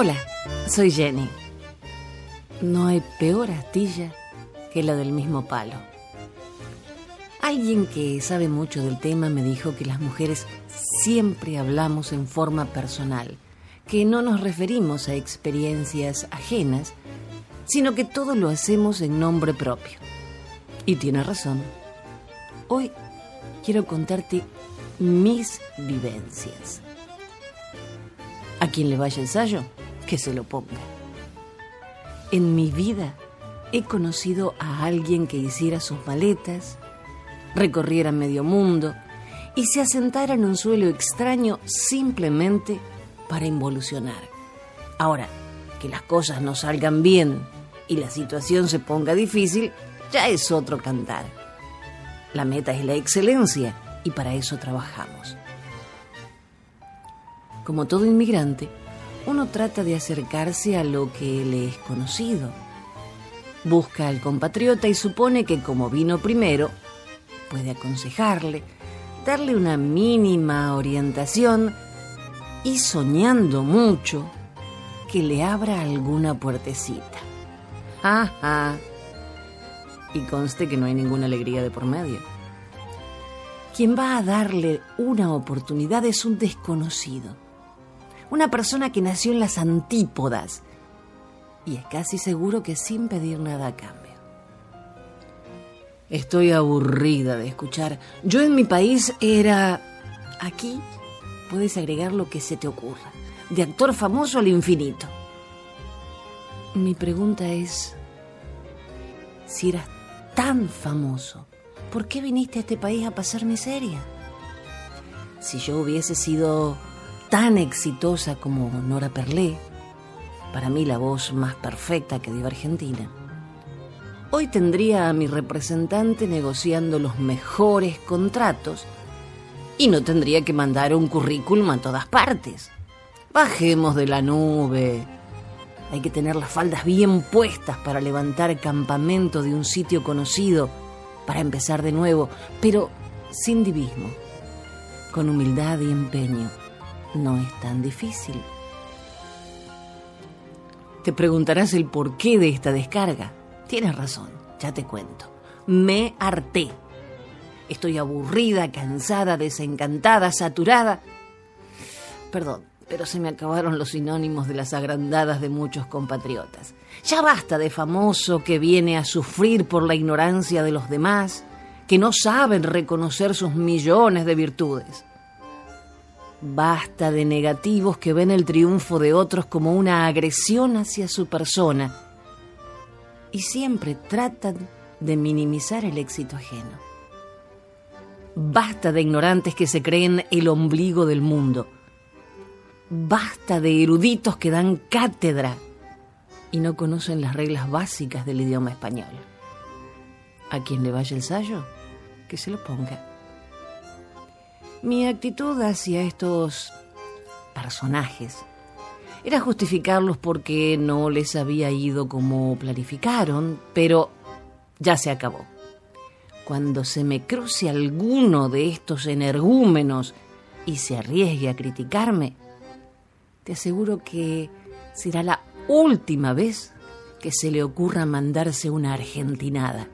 Hola, soy Jenny. No hay peor astilla que la del mismo palo. Alguien que sabe mucho del tema me dijo que las mujeres siempre hablamos en forma personal, que no nos referimos a experiencias ajenas, sino que todo lo hacemos en nombre propio. Y tiene razón. Hoy quiero contarte mis vivencias. A quien le vaya el sallo, que se lo ponga. En mi vida he conocido a alguien que hiciera sus maletas, recorriera medio mundo y se asentara en un suelo extraño simplemente para involucionar. Ahora, que las cosas no salgan bien y la situación se ponga difícil, ya es otro cantar. La meta es la excelencia y para eso trabajamos. Como todo inmigrante, uno trata de acercarse a lo que le es conocido. Busca al compatriota y supone que como vino primero, puede aconsejarle, darle una mínima orientación y soñando mucho que le abra alguna puertecita. Ajá. Y conste que no hay ninguna alegría de por medio. Quien va a darle una oportunidad es un desconocido. Una persona que nació en las antípodas. Y es casi seguro que sin pedir nada a cambio. Estoy aburrida de escuchar. Yo en mi país era... Aquí puedes agregar lo que se te ocurra. De actor famoso al infinito. Mi pregunta es, si eras tan famoso, ¿por qué viniste a este país a pasar miseria? Si yo hubiese sido tan exitosa como Nora Perlé, para mí la voz más perfecta que dio Argentina, hoy tendría a mi representante negociando los mejores contratos y no tendría que mandar un currículum a todas partes. Bajemos de la nube. Hay que tener las faldas bien puestas para levantar campamento de un sitio conocido, para empezar de nuevo, pero sin divismo, con humildad y empeño. No es tan difícil. Te preguntarás el porqué de esta descarga. Tienes razón, ya te cuento. Me harté. Estoy aburrida, cansada, desencantada, saturada. Perdón, pero se me acabaron los sinónimos de las agrandadas de muchos compatriotas. Ya basta de famoso que viene a sufrir por la ignorancia de los demás, que no saben reconocer sus millones de virtudes. Basta de negativos que ven el triunfo de otros como una agresión hacia su persona y siempre tratan de minimizar el éxito ajeno. Basta de ignorantes que se creen el ombligo del mundo. Basta de eruditos que dan cátedra y no conocen las reglas básicas del idioma español. A quien le vaya el sallo, que se lo ponga. Mi actitud hacia estos personajes era justificarlos porque no les había ido como planificaron, pero ya se acabó. Cuando se me cruce alguno de estos energúmenos y se arriesgue a criticarme, te aseguro que será la última vez que se le ocurra mandarse una argentinada.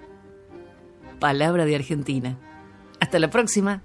Palabra de Argentina. Hasta la próxima.